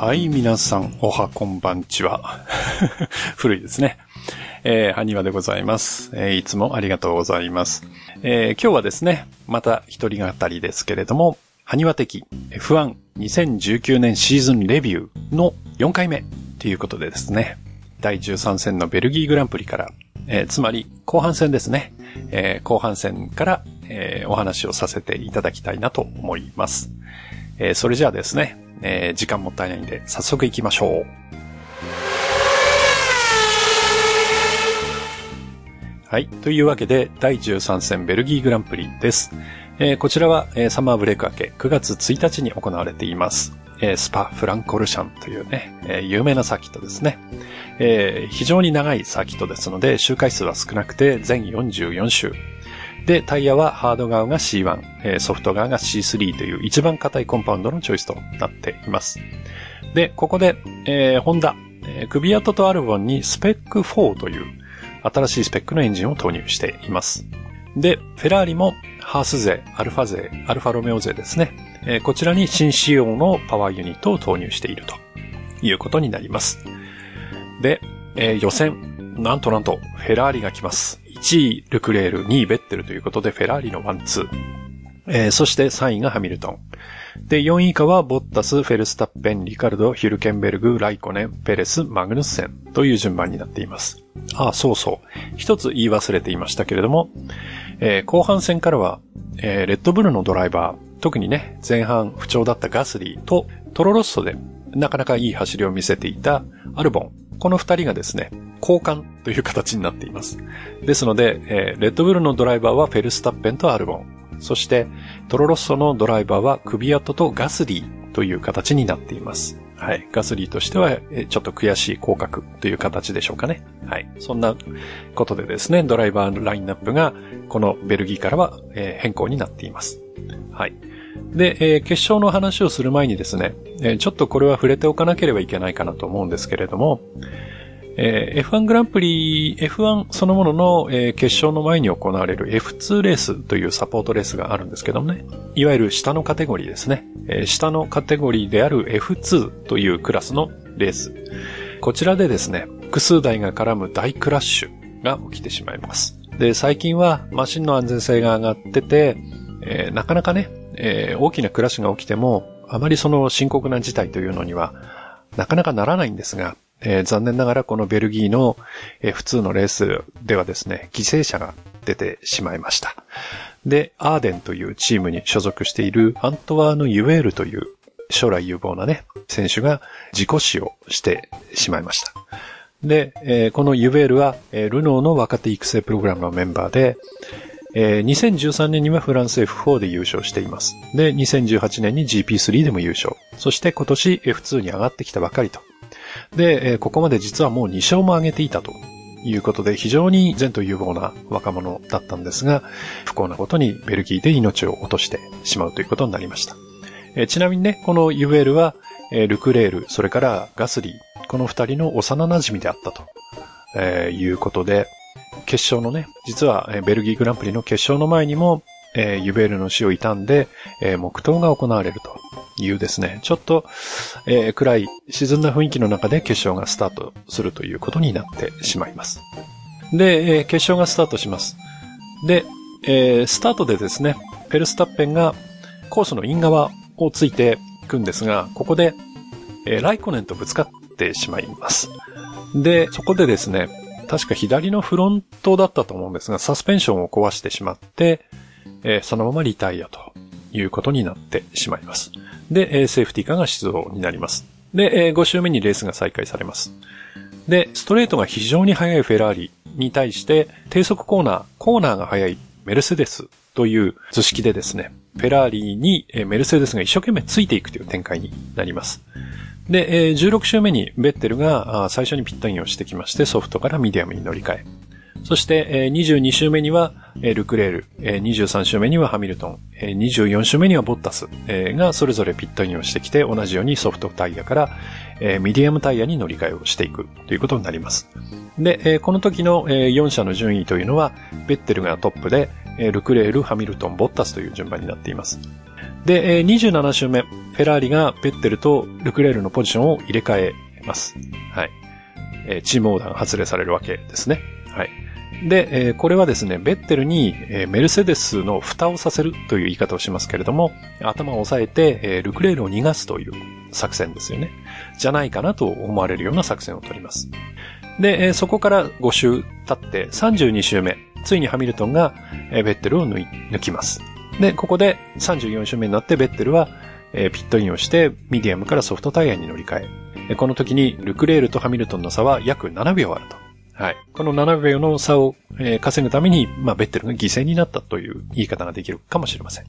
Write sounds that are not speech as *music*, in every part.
はい、皆さん、おはこんばんちは。*laughs* 古いですね。えー、はにわでございます。えー、いつもありがとうございます。えー、今日はですね、また一人語りですけれども、はにわ的 F12019 年シーズンレビューの4回目ということでですね、第13戦のベルギーグランプリから、えー、つまり後半戦ですね、えー、後半戦から、えー、お話をさせていただきたいなと思います。えー、それじゃあですね、えー、時間もったいないんで早速行きましょう。はい。というわけで、第13戦ベルギーグランプリです。えー、こちらは、えー、サマーブレイク明け9月1日に行われています。えー、スパ・フランコルシャンというね、え有名なサーキットですね。え非常に長いサーキットですので、周回数は少なくて全44周。で、タイヤはハード側が C1、ソフト側が C3 という一番硬いコンパウンドのチョイスとなっています。で、ここで、えー、ホンダ、えー、クビアトとアルボンにスペック4という新しいスペックのエンジンを投入しています。で、フェラーリもハース勢、アルファ勢、アルファロメオ勢ですね。え、こちらに新仕様のパワーユニットを投入しているということになります。で、えー、予選、なんとなんと、フェラーリが来ます。1位、ルクレール、2位、ベッテルということで、フェラーリのワンツー。えー、そして3位がハミルトン。で、4位以下はボッタス、フェルスタッペン、リカルド、ヒルケンベルグ、ライコネン、ペレス、マグヌッセンという順番になっています。ああ、そうそう。一つ言い忘れていましたけれども、えー、後半戦からは、えー、レッドブルのドライバー、特にね、前半不調だったガスリーとトロロッソでなかなかいい走りを見せていたアルボン。この二人がですね、交換という形になっています。ですので、えー、レッドブルのドライバーはフェルスタッペンとアルボン。そして、トロロッソのドライバーはクビアットとガスリーという形になっています。はい。ガスリーとしては、ちょっと悔しい降格という形でしょうかね。はい。そんなことでですね、ドライバーのラインナップが、このベルギーからは、変更になっています。はい。で、決勝の話をする前にですね、ちょっとこれは触れておかなければいけないかなと思うんですけれども、えー、F1 グランプリ、F1 そのものの、えー、決勝の前に行われる F2 レースというサポートレースがあるんですけどもね。いわゆる下のカテゴリーですね。えー、下のカテゴリーである F2 というクラスのレース。こちらでですね、複数台が絡む大クラッシュが起きてしまいます。で、最近はマシンの安全性が上がってて、えー、なかなかね、えー、大きなクラッシュが起きても、あまりその深刻な事態というのには、なかなかならないんですが、えー、残念ながらこのベルギーの、えー、普通のレースではですね、犠牲者が出てしまいました。で、アーデンというチームに所属しているアントワーヌ・ユエールという将来有望なね、選手が自己死をしてしまいました。で、えー、このユエールは、え、ルノーの若手育成プログラムのメンバーで、えー、2013年にはフランス F4 で優勝しています。で、2018年に GP3 でも優勝。そして今年 F2 に上がってきたばかりとで、えここまで実はもう2勝も挙げていたということで、非常に前途有望な若者だったんですが、不幸なことにベルギーで命を落としてしまうということになりました。えちなみにね、このユエルは、えルクレール、それからガスリー、この二人の幼馴染であったと、えいうことで、決勝のね、実はベルギーグランプリの決勝の前にも、えーユベールの死を悼んで、えー黙祷が行われるというですね、ちょっと、えー、暗い沈んだ雰囲気の中で決勝がスタートするということになってしまいます。で、えー、決勝がスタートします。で、えー、スタートでですね、ペルスタッペンがコースのイン側をついていくんですが、ここで、えー、ライコネンとぶつかってしまいます。で、そこでですね、確か左のフロントだったと思うんですが、サスペンションを壊してしまって、えー、そのままリタイアということになってしまいます。でえ、セーフティーカーが出動になります。でえ、5周目にレースが再開されます。で、ストレートが非常に速いフェラーリに対して、低速コーナー、コーナーが速いメルセデスという図式でですね、フェラーリにメルセデスが一生懸命ついていくという展開になります。で、16周目にベッテルが最初にピットインをしてきまして、ソフトからミディアムに乗り換え。そして、22周目には、ルクレール、23周目にはハミルトン、24周目にはボッタスがそれぞれピットインをしてきて、同じようにソフトタイヤからミディアムタイヤに乗り換えをしていくということになります。で、この時の4者の順位というのは、ベッテルがトップで、ルクレール、ハミルトン、ボッタスという順番になっています。で、え27周目、フェラーリがベッテルとルクレールのポジションを入れ替えます。はい。チームオーダーが発令されるわけですね。はい。で、これはですね、ベッテルに、メルセデスの蓋をさせるという言い方をしますけれども、頭を押さえて、ルクレールを逃がすという作戦ですよね。じゃないかなと思われるような作戦を取ります。で、そこから5周経って32周目、ついにハミルトンが、えベッテルを抜抜きます。で、ここで34周目になってベッテルは、えピットインをして、ミディアムからソフトタイヤに乗り換え、この時にルクレールとハミルトンの差は約7秒あると。はい。この7秒の差を、えー稼ぐために、まあ、ベッテルが犠牲になったという言い方ができるかもしれません。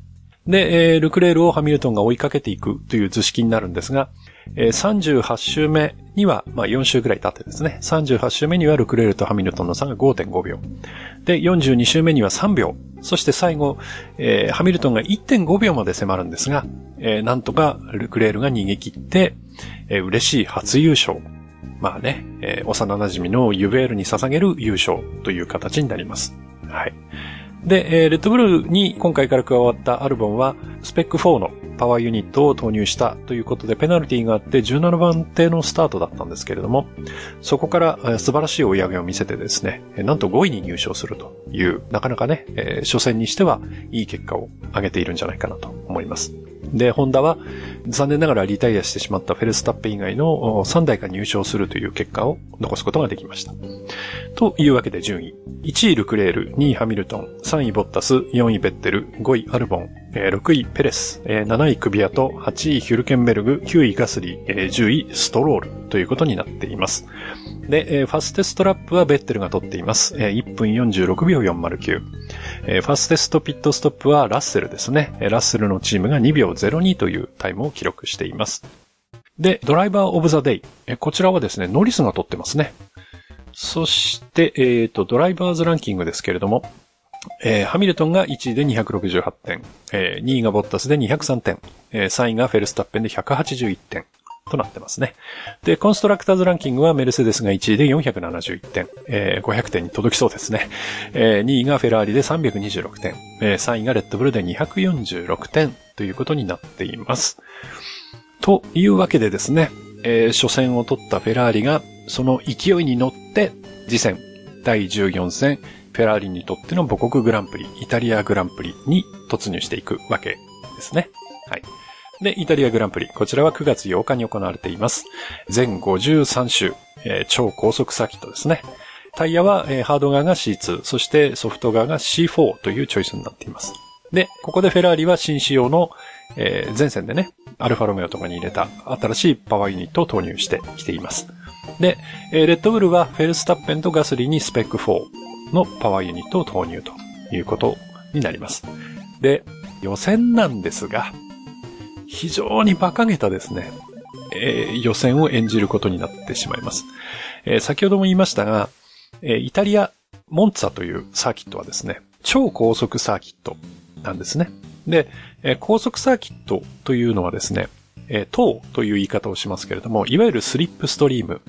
で、えールクレールをハミルトンが追いかけていくという図式になるんですが、えー38周目には、まあ、4周ぐらい経ってですね、38周目にはルクレールとハミルトンの差が5.5秒。で、42周目には3秒。そして最後、えーハミルトンが1.5秒まで迫るんですが、えーなんとかルクレールが逃げ切って、えー嬉しい初優勝。まあね、えー幼馴染のユベールに捧げる優勝という形になります。はい。で、えーレッドブルに今回から加わったアルボンは、スペック4のパワーユニットを投入したということで、ペナルティがあって17番手のスタートだったんですけれども、そこから素晴らしい追い上げを見せてですね、なんと5位に入賞するという、なかなかね、え初戦にしてはいい結果を上げているんじゃないかなと思います。で、ホンダは残念ながらリタイアしてしまったフェルスタッペ以外の3台が入賞するという結果を残すことができました。というわけで順位。1位ルクレール、2位ハミルトン、3位ボッタス、4位ベッテル、5位アルボン、えー6位ペレス、えー7位クビアと、8位ヒュルケンベルグ、9位ガスリー、えー10位ストロールということになっています。で、ファステストラップはベッテルが取っています。えー1分46秒409。ファステストピットストップはラッセルですね。ラッセルのチームが2秒02というタイムを記録しています。で、ドライバーオブザデイ。こちらはですね、ノリスが取ってますね。そして、えっ、と、ドライバーズランキングですけれども、えーハミルトンが1位で268点、えー2位がボッタスで203点、えー3位がフェルスタッペンで181点となってますね。で、コンストラクターズランキングはメルセデスが1位で471点、えー500点に届きそうですね。えー2位がフェラーリで326点、えー3位がレッドブルで246点ということになっています。というわけでですね、えー初戦を取ったフェラーリが、その勢いに乗って、次戦、第14戦、フェラーリにとっての母国グランプリ、イタリアグランプリに突入していくわけですね。はい。で、イタリアグランプリ、こちらは9月8日に行われています。全53周、えー超高速サーキットですね。タイヤは、えーハード側が C2、そしてソフト側が C4 というチョイスになっています。で、ここでフェラーリは新仕様の、えー前線でね、アルファロメオとかに入れた新しいパワーユニットを投入してきています。で、えーレッドブルはフェルスタッペンとガスリーにスペック4のパワーユニットを投入ということになります。で、予選なんですが、非常に馬鹿げたですね、えー予選を演じることになってしまいます。えー先ほども言いましたが、えーイタリア、モンツァというサーキットはですね、超高速サーキットなんですね。で、え高速サーキットというのはですね、えー塔という言い方をしますけれども、いわゆるスリップストリーム。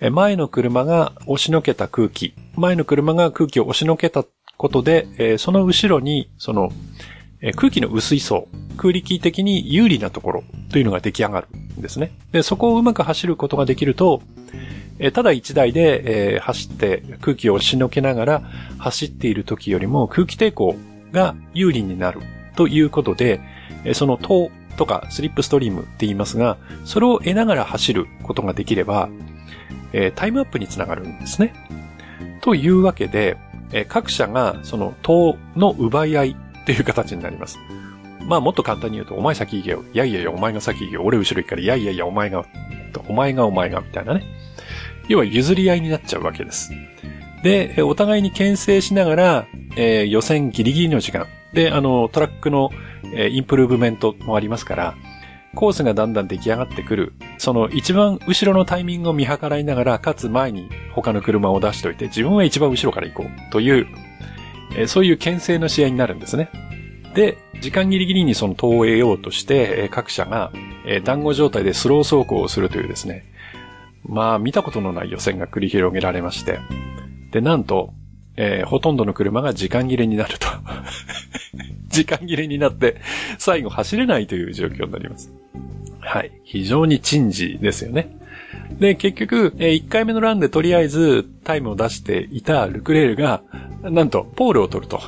えー前の車が押しのけた空気、前の車が空気を押しのけたことで、えーその後ろに、その、え空気の薄い層、空力的に有利なところというのが出来上がるんですね。で、そこをうまく走ることができると、えただ一台で、え走って空気を押しのけながら走っている時よりも空気抵抗が有利になるということで、その塔とかスリップストリームって言いますが、それを得ながら走ることができれば、えータイムアップにつながるんですね。というわけで、えー各社がその塔の奪い合いっていう形になります。まあもっと簡単に言うと、お前先行けよ。いやいやいや、お前が先行けよ。俺後ろ行くから、いやいやいや、お前が、お前がお前が、みたいなね。要は譲り合いになっちゃうわけです。で、お互いに牽制しながら、えー予選ギリギリの時間。で、あの、トラックの、えインプルーブメントもありますから、コースがだんだん出来上がってくる。その一番後ろのタイミングを見計らいながら、かつ前に他の車を出しておいて、自分は一番後ろから行こうという、えそういう牽制の試合になるんですね。で、時間ギリギリにその投を得ようとして、各社が、え団子状態でスロー走行をするというですね、まあ見たことのない予選が繰り広げられまして、で、なんと、えーほとんどの車が時間切れになると。*laughs* 時間切れになって、最後走れないという状況になります。はい。非常に珍事ですよね。で、結局、え1回目のランでとりあえずタイムを出していたルクレールが、なんと、ポールを取ると。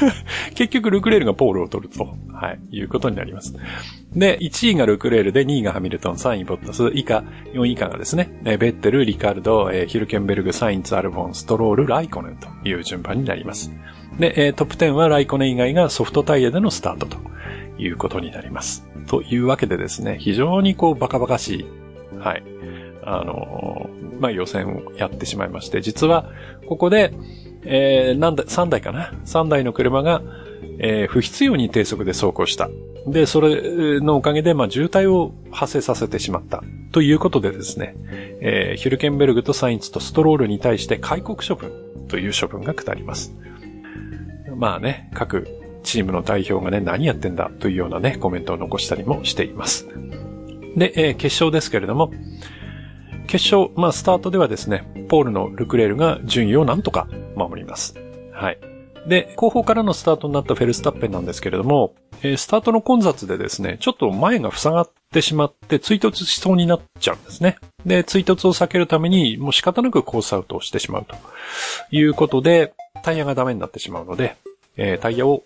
*laughs* 結局、ルクレールがポールを取ると、はい、いうことになります。で、1位がルクレールで、2位がハミルトン、3位ボッタス、以下、4位以下がですね、ベッテル、リカルド、ヒルケンベルグ、サインツ、アルボン、ストロール、ライコネンという順番になります。で、トップ10はライコネン以外がソフトタイヤでのスタートということになります。というわけでですね、非常にこうバカバカしい、はい、あのまあ、予選をやってしまいまして、実は、ここで、えー、なんだ、3台かな ?3 台の車が、えー不必要に低速で走行した。で、それのおかげで、まあ、渋滞を発生させてしまった。ということでですね、えーヒルケンベルグとサインツとストロールに対して開国処分という処分が下ります。まあね、各チームの代表がね、何やってんだ？というようなね、コメントを残したりもしています。で、えー決勝ですけれども、決勝、まあ、スタートではですね、ポールのルクレールが順位をなんとか守ります。はい。で、後方からのスタートになったフェルスタッペンなんですけれども、えースタートの混雑でですね、ちょっと前が塞がってしまって追突しそうになっちゃうんですね。で、追突を避けるために、もう仕方なくコースアウトをしてしまうということで、タイヤがダメになってしまうので、えータイヤを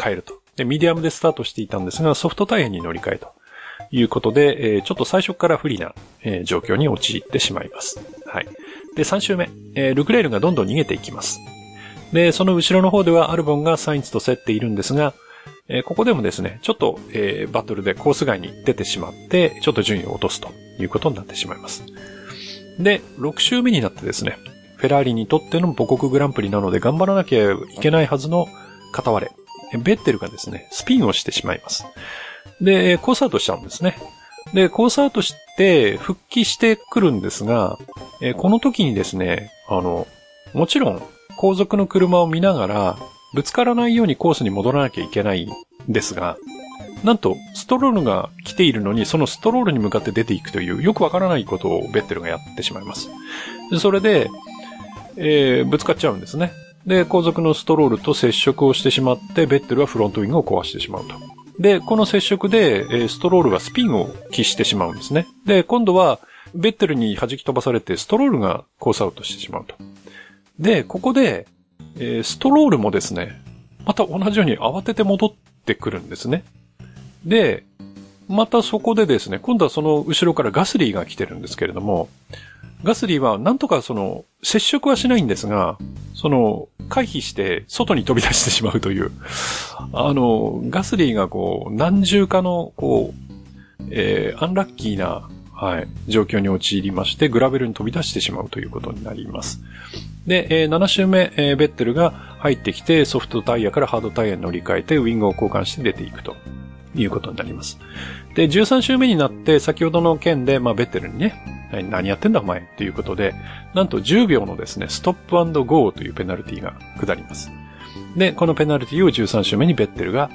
変えると。で、ミディアムでスタートしていたんですが、ソフトタイヤに乗り換えと。いうことで、えーちょっと最初から不利な、えー状況に陥ってしまいます。はい。で、3周目、えールクレールがどんどん逃げていきます。で、その後ろの方ではアルボンがサインツと競っているんですが、えーここでもですね、ちょっと、えーバトルでコース外に出てしまって、ちょっと順位を落とすということになってしまいます。で、6周目になってですね、フェラーリにとっての母国グランプリなので頑張らなきゃいけないはずの片割れ、ベッテルがですね、スピンをしてしまいます。で、コースアウトしちゃうんですね。で、コースアウトして復帰してくるんですが、えーこの時にですね、あの、もちろん後続の車を見ながら、ぶつからないようにコースに戻らなきゃいけないんですが、なんと、ストロールが来ているのに、そのストロールに向かって出ていくという、よくわからないことをベッテルがやってしまいます。それで、えーぶつかっちゃうんですね。で、後続のストロールと接触をしてしまって、ベッテルはフロントウィングを壊してしまうと。で、この接触で、ストロールがスピンを喫してしまうんですね。で、今度は、ベッテルに弾き飛ばされて、ストロールがコースアウトしてしまうと。で、ここで、えーストロールもですね、また同じように慌てて戻ってくるんですね。で、またそこでですね、今度はその後ろからガスリーが来てるんですけれども、ガスリーはなんとかその、接触はしないんですが、その、回避して外に飛び出してしまうという、あの、ガスリーがこう、何重かの、こう、えーアンラッキーな、はい、状況に陥りまして、グラベルに飛び出してしまうということになります。で、えー7周目、えーベッテルが入ってきて、ソフトタイヤからハードタイヤに乗り換えて、ウィングを交換して出ていくということになります。で、13周目になって、先ほどの件で、まあ、ベッテルにね、何やってんだお前ということで、なんと10秒のですね、ストップゴーというペナルティが下ります。で、このペナルティを13周目にベッテルが、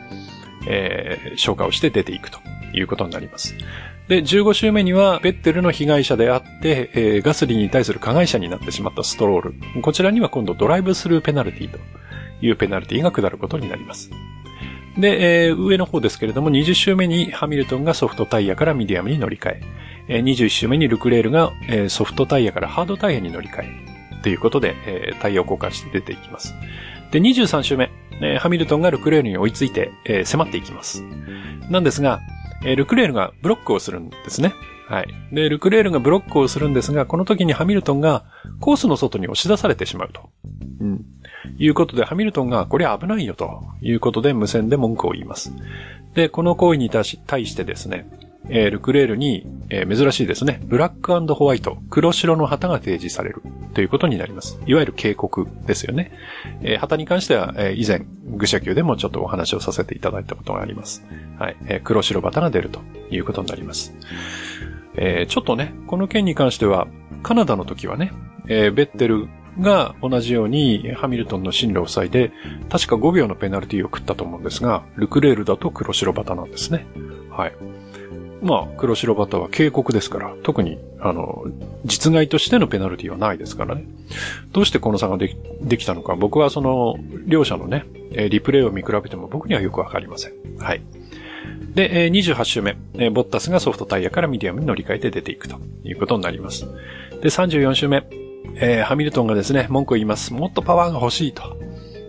えー消化をして出ていくということになります。で、15周目には、ベッテルの被害者であって、えーガスリーに対する加害者になってしまったストロール。こちらには今度ドライブスルーペナルティというペナルティが下ることになります。で、えー上の方ですけれども、20周目にハミルトンがソフトタイヤからミディアムに乗り換え、えー21周目にルクレールが、えーソフトタイヤからハードタイヤに乗り換え、ということで、えータイヤを交換して出ていきます。で、23周目、えーハミルトンがルクレールに追いついて、えー迫っていきます。なんですが、えールクレールがブロックをするんですね。はい。で、ルクレールがブロックをするんですが、この時にハミルトンがコースの外に押し出されてしまうと。うん。いうことで、ハミルトンが、これ危ないよということで、無線で文句を言います。で、この行為に対し対してですね、えールクレールに、えー珍しいですね、ブラックホワイト、黒白の旗が提示されるということになります。いわゆる警告ですよね。えー旗に関しては、え以前、愚者級でもちょっとお話をさせていただいたことがあります。はい。え黒白旗が出るということになります。えちょっとね、この件に関しては、カナダの時はね、えベッテルが同じようにハミルトンの進路を塞いで、確か5秒のペナルティを食ったと思うんですが、ルクレールだと黒白旗なんですね。はい。まあ、黒白バターは警告ですから、特に、あの、実害としてのペナルティはないですからね。どうしてこの差ができできたのか、僕はその、両者のね、リプレイを見比べても僕にはよくわかりません。はい。で、28周目、ボッタスがソフトタイヤからミディアムに乗り換えて出ていくということになります。で、34周目、えー、ハミルトンがですね、文句を言います。もっとパワーが欲しいと。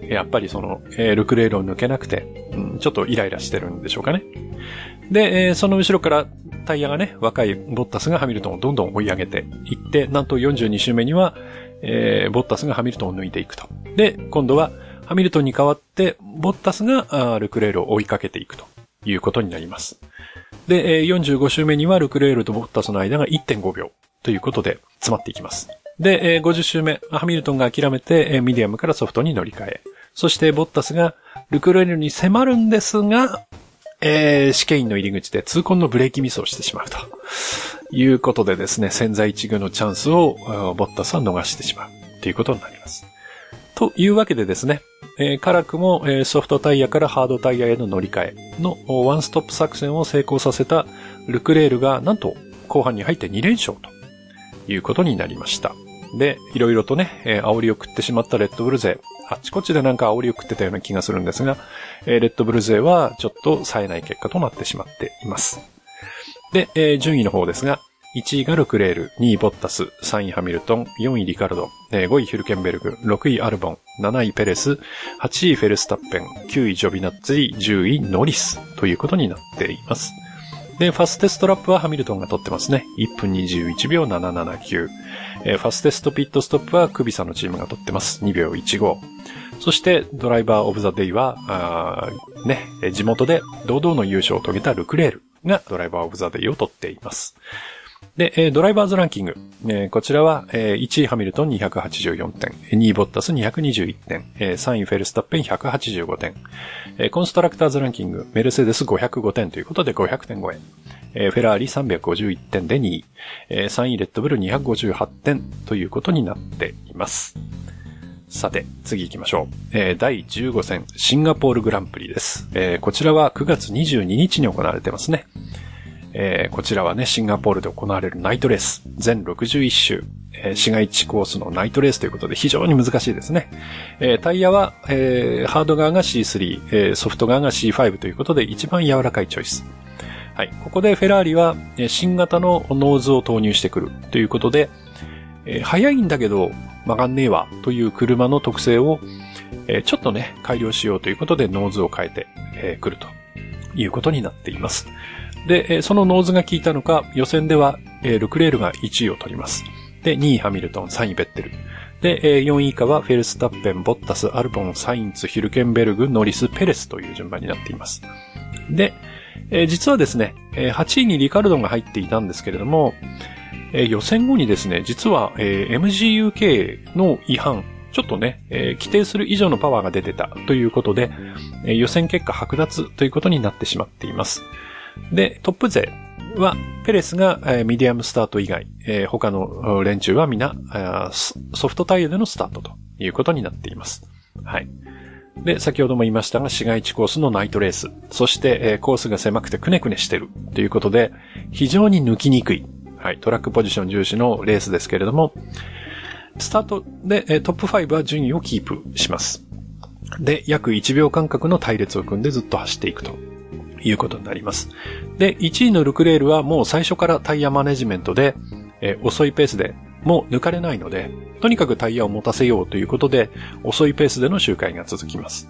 やっぱりその、えー、ルクレールを抜けなくて、うん、ちょっとイライラしてるんでしょうかね。で、えー、その後ろからタイヤがね、若いボッタスがハミルトンをどんどん追い上げていって、なんと42周目には、えー、ボッタスがハミルトンを抜いていくと。で、今度はハミルトンに代わって、ボッタスがルクレールを追いかけていくということになります。で、えー、45周目にはルクレールとボッタスの間が1.5秒ということで詰まっていきます。で、えー、50周目、ハミルトンが諦めて、えー、ミディアムからソフトに乗り換え。そしてボッタスがルクレールに迫るんですが、えー、シケインの入り口で痛恨のブレーキミスをしてしまうと。いうことでですね、千載一遇のチャンスをボッタスは逃してしまうということになります。というわけでですね、えー、辛くも、えー、ソフトタイヤからハードタイヤへの乗り換えのワンストップ作戦を成功させたルクレールがなんと後半に入って2連勝ということになりました。で、いろいろとね、えー、煽りを食ってしまったレッドブル勢、あっちこっちでなんか煽りを食ってたような気がするんですが、えー、レッドブル勢はちょっと冴えない結果となってしまっています。で、えー、順位の方ですが、1位がルクレール、2位ボッタス、3位ハミルトン、4位リカルド、5位ヒルケンベルグ、6位アルボン、7位ペレス、8位フェルスタッペン、9位ジョビナッツィ、10位ノリスということになっています。で、ファステストラップはハミルトンが取ってますね。1分21秒779。えー、ファステストピットストップはクビサのチームが取ってます。2秒15。そして、ドライバーオブザデイは、ね、地元で堂々の優勝を遂げたルクレールがドライバーオブザデイを取っています。で、ドライバーズランキング。こちらは、1位ハミルトン284点、2位ボッタス221点、3位フェルスタッペン185点、コンストラクターズランキング、メルセデス505点ということで500点超え、フェラーリ351点で2位、3位レッドブル258点ということになっています。さて、次行きましょう。第15戦シンガポールグランプリです。こちらは9月22日に行われてますね。えー、こちらはね、シンガポールで行われるナイトレース。全61周。えー、市街地コースのナイトレースということで非常に難しいですね。えー、タイヤは、えー、ハード側が C3、えー、ソフト側が C5 ということで一番柔らかいチョイス。はい。ここでフェラーリは、新型のノーズを投入してくるということで、え、速いんだけど曲がんねえわという車の特性を、え、ちょっとね、改良しようということでノーズを変えてく、えー、るということになっています。で、そのノーズが効いたのか、予選では、ルクレールが1位を取ります。で、2位ハミルトン、3位ベッテル。で、4位以下はフェルスタッペン、ボッタス、アルボン、サインツ、ヒルケンベルグ、ノリス、ペレスという順番になっています。で、実はですね、8位にリカルドが入っていたんですけれども、予選後にですね、実は MGU-K の違反、ちょっとね、規定する以上のパワーが出てたということで、予選結果剥奪ということになってしまっています。で、トップ勢は、ペレスが、えー、ミディアムスタート以外、えー、他の連中は皆、ソフトタイヤでのスタートということになっています。はい。で、先ほども言いましたが、市街地コースのナイトレース、そして、えー、コースが狭くてくねくねしてるということで、非常に抜きにくい、はい、トラックポジション重視のレースですけれども、スタートで、トップ5は順位をキープします。で、約1秒間隔の隊列を組んでずっと走っていくということになります。で、1位のルクレールはもう最初からタイヤマネジメントで、えー、遅いペースでもう抜かれないので、とにかくタイヤを持たせようということで、遅いペースでの周回が続きます。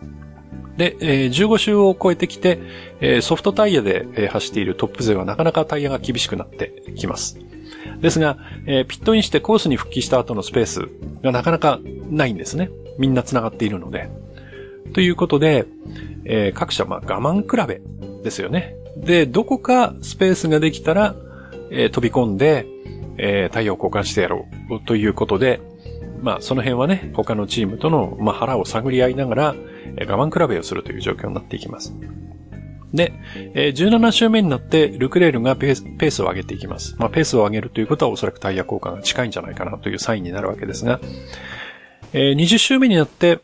で、えー、15周を超えてきて、えー、ソフトタイヤで、え、走っているトップ勢はなかなかタイヤが厳しくなってきます。ですが、えー、ピットインしてコースに復帰した後のスペースがなかなかないんですね。みんな繋がっているので。ということで、えー、各社、まあ、我慢比べですよね。で、どこかスペースができたら、えー、飛び込んで、えー、タイヤを交換してやろうということで、まあ、その辺はね、他のチームとの、まあ、腹を探り合いながら、えー、我慢比べをするという状況になっていきます。で、えー、17周目になって、ルクレールがペースペースを上げていきます。まあ、ペースを上げるということはおそらくタイヤ交換が近いんじゃないかなというサインになるわけですが、えー、20周目になって、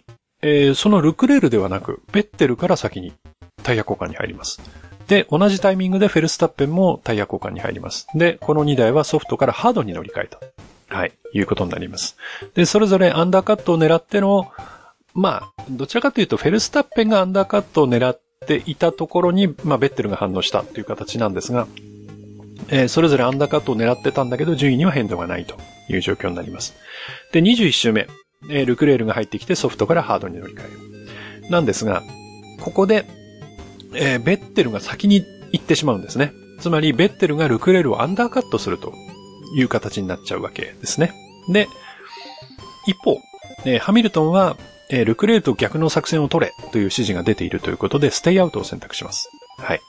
えー、そのルクレールではなく、ベッテルから先にタイヤ交換に入ります。で、同じタイミングでフェルスタッペンもタイヤ交換に入ります。で、この2台はソフトからハードに乗り換えた。はい、いうことになります。で、それぞれアンダーカットを狙っての、まあ、どちらかというとフェルスタッペンがアンダーカットを狙っていたところに、まあ、ベッテルが反応したという形なんですが、えーそれぞれアンダーカットを狙ってたんだけど、順位には変動がないという状況になります。で、21周目、えルクレールが入ってきてソフトからハードに乗り換える。なんですが、ここで、えーベッテルが先に行ってしまうんですね。つまり、ベッテルがルクレールをアンダーカットするという形になっちゃうわけですね。で、一方、えーハミルトンは、えールクレールと逆の作戦を取れという指示が出ているということで、ステイアウトを選択します。はい。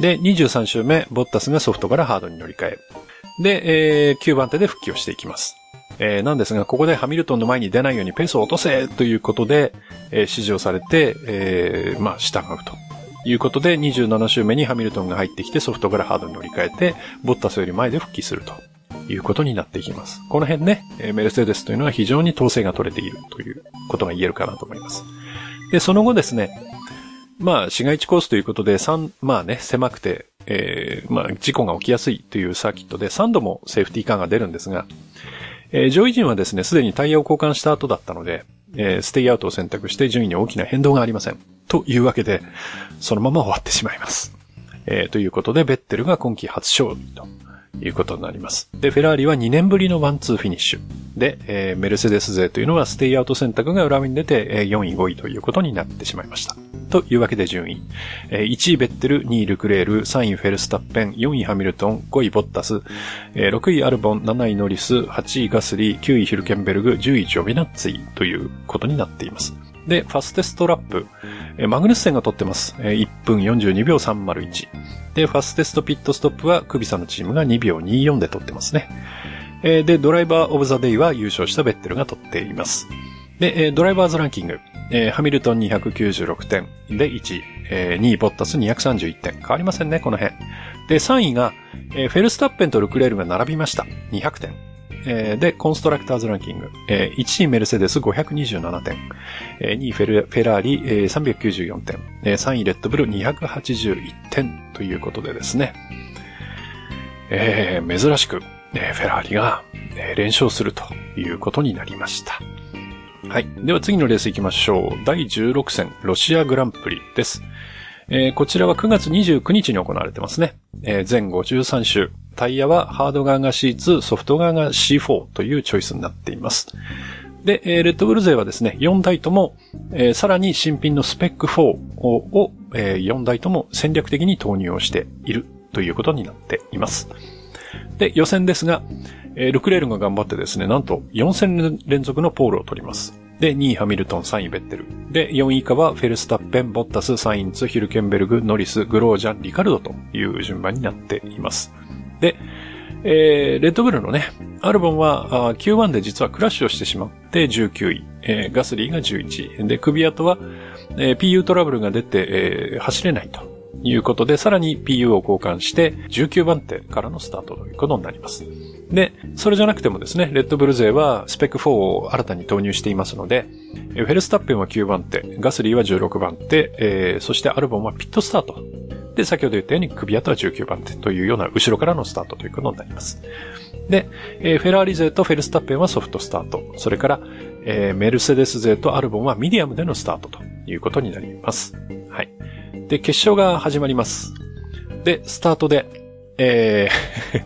で、23周目、ボッタスがソフトからハードに乗り換え。で、えー9番手で復帰をしていきます。えーなんですが、ここでハミルトンの前に出ないようにペースを落とせということで、えー指示をされて、えーまあ、従うと。いうことで、27周目にハミルトンが入ってきてソフトからハードに乗り換えて、ボッタスより前で復帰するということになっていきます。この辺ね、メルセデスというのは非常に統制が取れているということが言えるかなと思います。で、その後ですね、まあ、市街地コースということで、まあね、狭くて、えーまあ、事故が起きやすいというサーキットで3度もセーフティーカーが出るんですが、えー上位陣はですね、すでにタイヤを交換した後だったので、えーステイアウトを選択して順位に大きな変動がありません。というわけで、そのまま終わってしまいます。えーということで、ベッテルが今季初勝利ということになります。で、フェラーリは2年ぶりのワンツーフィニッシュ。で、えーメルセデス勢というのはステイアウト選択が裏目に出て、えー4位5位ということになってしまいました。というわけで順位。えー1位ベッテル、2位ルクレール、3位フェルスタッペン、4位ハミルトン、5位ボッタス、えー6位アルボン、7位ノリス、8位ガスリー、9位ヒルケンベルグ、10位ジョビナッツィということになっています。で、ファステストラップ、マグヌッセンが取ってます。え1分42秒301。で、ファステストピットストップはクビサのチームが2秒24で取ってますね。で、ドライバーオブザデイは優勝したベッテルが取っています。で、ドライバーズランキング。えーハミルトン296点で1位。えー2位ボッタス231点。変わりませんね、この辺。で、3位が、えーフェルスタッペンとルクレールが並びました。200点。えーで、コンストラクターズランキング。えー1位メルセデス527点。えー2位フェルフェラーリ、えー394点。えー3位レッドブル281点ということでですね。えー珍しく、えーフェラーリが、えー連勝するということになりました。はい。では次のレース行きましょう。第16戦、ロシアグランプリです。えーこちらは9月29日に行われてますね。えー全53周。タイヤはハード側が C2、ソフト側が C4 というチョイスになっています。で、えーレッドブル勢はですね、4台とも、えーさらに新品のスペック4を、をえー4台とも戦略的に投入をしているということになっています。で、予選ですが、えールクレールが頑張ってですね、なんと4戦連続のポールを取ります。で、2位ハミルトン、3位ベッテル。で、4位以下はフェルスタッペン、ボッタス、サインツ、ヒルケンベルグ、ノリス、グロージャン、リカルドという順番になっています。で、えー、レッドブルのね、アルボンはあ Q1 で実はクラッシュをしてしまって19位、えーガスリーが11位。で、クビアトは、えー PU トラブルが出て、えー走れないということで、さらに PU を交換して19番手からのスタートということになります。で、それじゃなくてもですね、レッドブル勢はスペック4を新たに投入していますので、フェルスタッペンは9番手、ガスリーは16番手、えーそしてアルボンはピットスタート。で、先ほど言ったようにクビアトは19番手というような後ろからのスタートということになります。で、えーフェラーリ勢とフェルスタッペンはソフトスタート。それから、えーメルセデス勢とアルボンはミディアムでのスタートということになります。はい。で、決勝が始まります。で、スタートで、えー、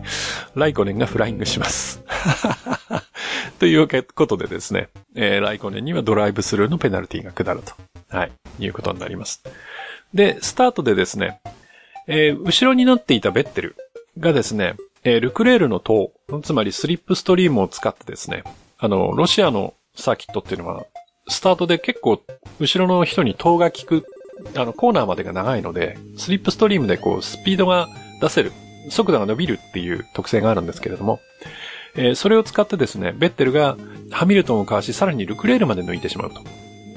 *laughs* ライコネンがフライングします。*laughs* ということでですね、えーライコネンにはドライブスルーのペナルティが下ると。はい。いうことになります。で、スタートでですね、えー後ろになっていたベッテルがですね、えールクレールの塔、つまりスリップストリームを使ってですね、あの、ロシアのサーキットっていうのは、スタートで結構、後ろの人に塔が効く、あの、コーナーまでが長いので、スリップストリームでこう、スピードが出せる、速度が伸びるっていう特性があるんですけれども、えーそれを使ってですね、ベッテルがハミルトンをかわし、さらにルクレールまで抜いてしまうと。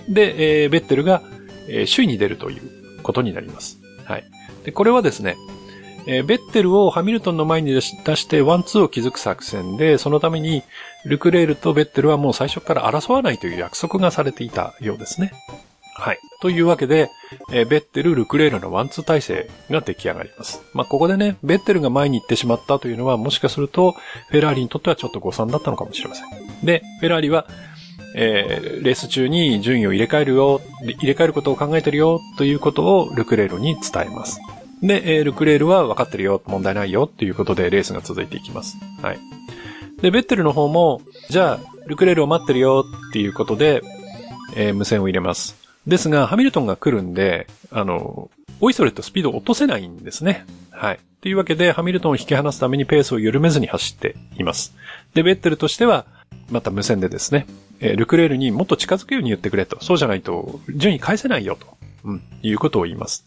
で、えーベッテルが、えー首位に出るということになります。はい。で、これはですね、えーベッテルをハミルトンの前に出し出してワンツーを築く作戦で、そのためにルクレールとベッテルはもう最初から争わないという約束がされていたようですね。はい。というわけで、えーベッテル、ルクレールのワンツー体制が出来上がります。まあ、ここでね、ベッテルが前に行ってしまったというのは、もしかすると、フェラーリにとってはちょっと誤算だったのかもしれません。で、フェラーリは、えーレース中に順位を入れ替えるよ、入れ替えることを考えてるよ、ということをルクレールに伝えます。で、えールクレールは分かってるよ、問題ないよ、ということでレースが続いていきます。はい。で、ベッテルの方も、じゃあ、ルクレールを待ってるよ、っていうことで、えー無線を入れます。ですが、ハミルトンが来るんで、あの、おいそれとスピードを落とせないんですね。はい。というわけで、ハミルトンを引き離すためにペースを緩めずに走っています。で、ベッテルとしては、また無線でですね、えールクレールにもっと近づくように言ってくれと。そうじゃないと、順位返せないよと。うん、いうことを言います。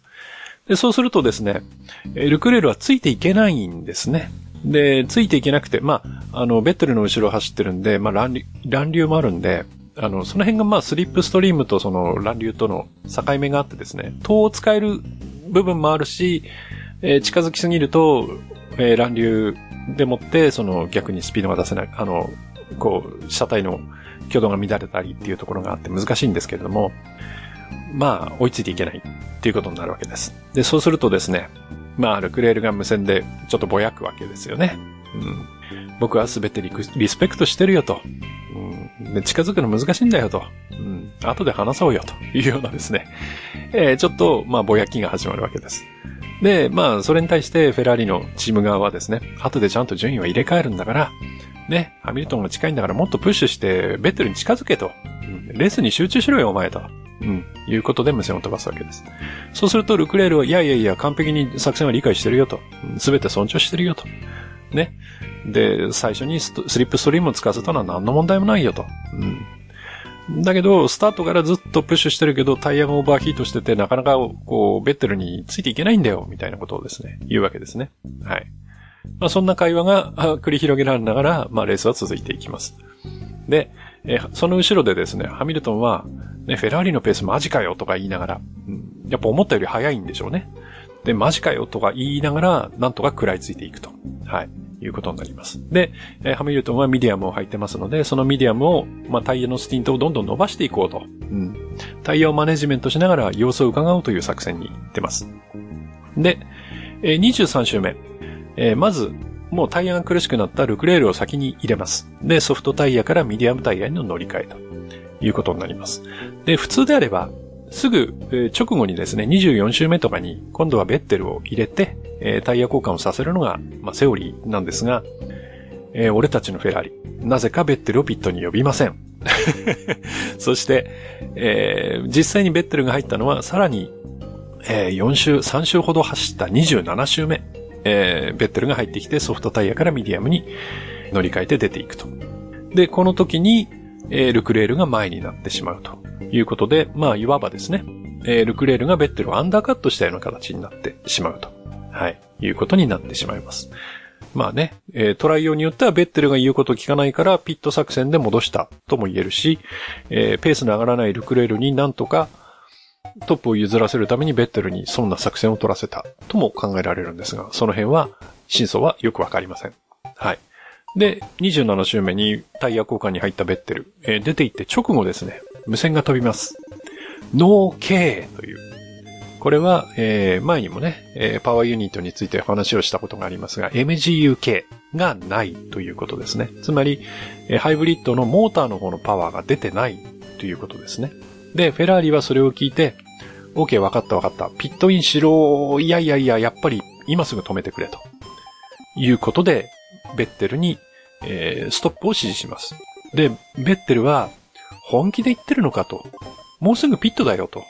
で、そうするとですね、えールクレールはついていけないんですね。で、ついていけなくて、まあ、あの、ベッテルの後ろを走ってるんで、まあ、乱流、乱流もあるんで、あの、その辺がまあ、スリップストリームとその乱流との境目があってですね、塔を使える部分もあるし、えー近づきすぎると、えー乱流でもって、その逆にスピードが出せない、あの、こう、車体の挙動が乱れたりっていうところがあって難しいんですけれども、まあ、追いついていけないっていうことになるわけです。で、そうするとですね、まあ、ルクレールが無線でちょっとぼやくわけですよね。うん。僕は全てリスペクトしてるよと。うん。で近づくの難しいんだよと。うん。後で話そうよというようなですね。えーちょっと、まあ、ぼやきが始まるわけです。で、まあ、それに対してフェラーリのチーム側はですね、後でちゃんと順位は入れ替えるんだから、ね、ハミルトンが近いんだからもっとプッシュして、ベッテルに近づけと。うんレースに集中しろよ、お前と。うん。いうことで無線を飛ばすわけです。そうすると、ルクレールは、いやいやいや、完璧に作戦は理解してるよと。すべて尊重してるよと。ね。で、最初にスリップストリームを使わせたのは何の問題もないよと。うん。だけど、スタートからずっとプッシュしてるけど、タイヤがオーバーヒートしてて、なかなか、こう、ベッテルについていけないんだよ、みたいなことをですね、言うわけですね。はい。まあ、そんな会話が繰り広げられながら、まあ、レースは続いていきます。で、えその後ろでですね、ハミルトンは、ね、フェラーリのペースマジかよとか言いながら、うんやっぱ思ったより速いんでしょうね。で、マジかよとか言いながら、なんとか食らいついていくと。はい。いうことになります。で、えーハミルトンはミディアムを履いてますので、そのミディアムを、まあ、タイヤのスティントをどんどん伸ばしていこうと。うん。タイヤをマネジメントしながら様子を伺おうという作戦に出ます。で、えー23周目。えーまず、もうタイヤが苦しくなったルクレールを先に入れます。で、ソフトタイヤからミディアムタイヤにの乗り換えということになります。で、普通であれば、すぐ、直後にですね、24周目とかに、今度はベッテルを入れて、タイヤ交換をさせるのが、まあ、セオリーなんですが、えー俺たちのフェラーリ、なぜかベッテルをピットに呼びません。*laughs* そして、えー実際にベッテルが入ったのは、さらに、えー4周、3周ほど走った27周目、えベッテルが入ってきてソフトタイヤからミディアムに乗り換えて出ていくと。で、この時に、えールクレールが前になってしまうということで、まあ、いわばですね、えールクレールがベッテルをアンダーカットしたような形になってしまうと。はい。いうことになってしまいます。まあね、えートライ用によってはベッテルが言うことを聞かないからピット作戦で戻したとも言えるし、えーペースの上がらないルクレールになんとかトップを譲らせるためにベッテルにそんな作戦を取らせたとも考えられるんですが、その辺は真相はよくわかりません。はい。で、27周目にタイヤ交換に入ったベッテル、えー出て行って直後ですね、無線が飛びます。ノー K という。これは、えー前にもね、えーパワーユニットについて話をしたことがありますが、MGUK がないということですね。つまり、えハイブリッドのモーターの方のパワーが出てないということですね。で、フェラーリはそれを聞いて、OK、わかったわかった。ピットインしろ。いやいやいや、やっぱり今すぐ止めてくれと。いうことで、ベッテルに、えーストップを指示します。で、ベッテルは、本気で言ってるのかと。もうすぐピットだよと。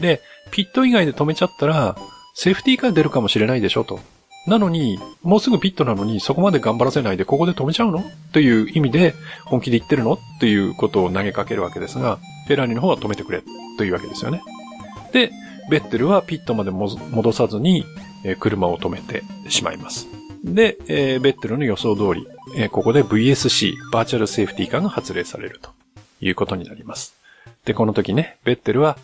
で、ピット以外で止めちゃったら、セーフティーカー出るかもしれないでしょと。なのに、もうすぐピットなのに、そこまで頑張らせないで、ここで止めちゃうの？という意味で、本気で言ってるの？ということを投げかけるわけですが、フェラーリの方は止めてくれ、というわけですよね。で、ベッテルはピットまで戻さずに、車を止めてしまいます。で、えーベッテルの予想通り、えーここで VSC、バーチャルセーフティーカーが発令されるということになります。で、この時ね、ベッテルは、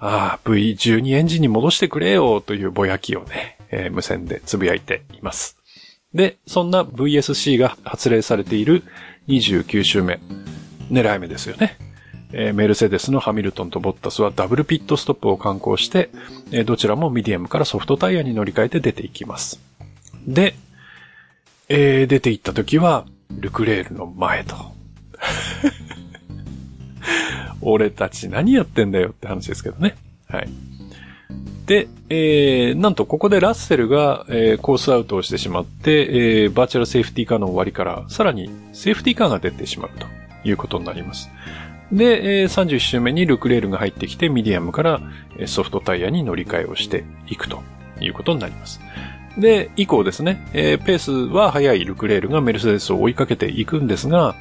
ああ、V12 エンジンに戻してくれよというぼやきをね、えー無線でつぶやいています。で、そんな VSC が発令されている29周目、狙い目ですよね。えーメルセデスのハミルトンとボッタスはダブルピットストップを観光して、えーどちらもミディアムからソフトタイヤに乗り換えて出ていきます。で、えー出て行った時は、ルクレールの前と。*laughs* 俺たち何やってんだよって話ですけどね。はい。で、えー、なんとここでラッセルが、えーコースアウトをしてしまって、えーバーチャルセーフティーカーの終わりから、さらにセーフティーカーが出てしまうということになります。で、えー31周目にルクレールが入ってきて、ミディアムからソフトタイヤに乗り換えをしていくということになります。で、以降ですね、えーペースは速いルクレールがメルセデスを追いかけていくんですが、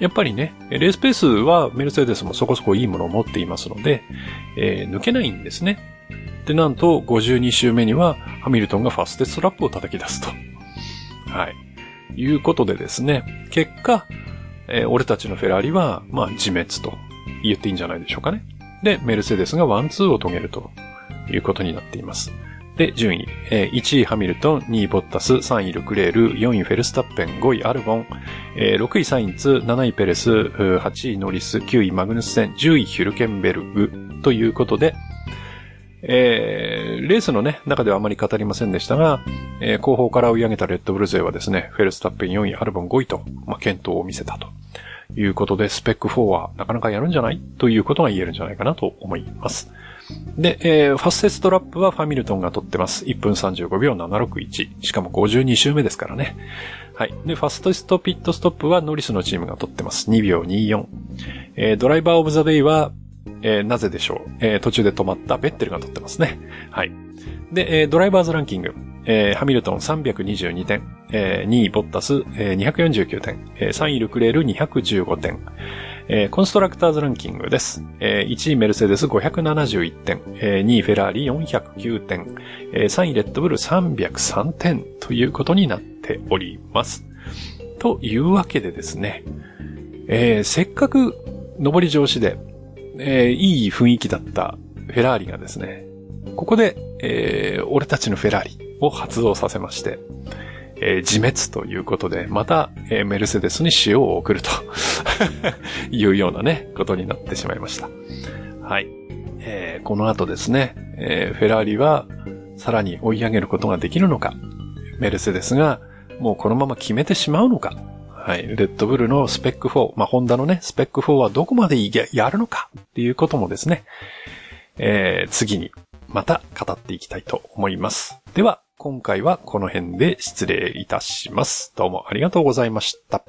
やっぱりね、レースペースはメルセデスもそこそこいいものを持っていますので、えー抜けないんですね。で、なんと52周目にはハミルトンがファステストラップを叩き出すと。はい。いうことでですね、結果、えー俺たちのフェラーリは、まあ、自滅と言っていいんじゃないでしょうかね。で、メルセデスがワンツーを遂げるということになっています。で、順位、えー1位ハミルトン、2位ボッタス、3位ルクレール、4位フェルスタッペン、5位アルボン、えー6位サインツ、7位ペレス、8位ノリス、9位マグヌスセン、10位ヒュルケンベルグ。ということで、えーレースのね、中ではあまり語りませんでしたが、えー後方から追い上げたレッドブル勢はですね、フェルスタッペン4位、アルボン5位と、まあ、健闘を見せたということで、スペック4はなかなかやるんじゃない？ということが言えるんじゃないかなと思います。で、えーファステストラップはファミルトンが取ってます。1分35秒761。しかも52周目ですからね。はい。で、ファステストピットストップはノリスのチームが取ってます。2秒24。えードライバーオブザデイは、えーなぜでしょう？えー途中で止まったベッテルが取ってますね。はい。で、えードライバーズランキング。えーハミルトン322点。えー2位ボッタス、えー249点。えー3位ルクレール215点。えーコンストラクターズランキングです。えー1位メルセデス571点。えー2位フェラーリ409点。えー3位レッドブル303点ということになっております。というわけでですね、えーせっかく上り調子で、えーいい雰囲気だったフェラーリがですね、ここで、えー俺たちのフェラーリを発動させまして、えー自滅ということで、また、えーメルセデスに塩を送ると *laughs* いうようなね、ことになってしまいました。はい。えーこの後ですね、えーフェラーリはさらに追い上げることができるのか、メルセデスがもうこのまま決めてしまうのか、はい。レッドブルのスペック4、まあ、ホンダのね、スペック4はどこまでややるのかっていうこともですね、えー次にまた語っていきたいと思います。では、今回はこの辺で失礼いたします。どうもありがとうございました。